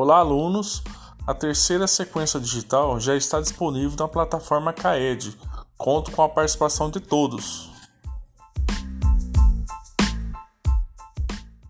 Olá, alunos! A terceira sequência digital já está disponível na plataforma CAED. Conto com a participação de todos.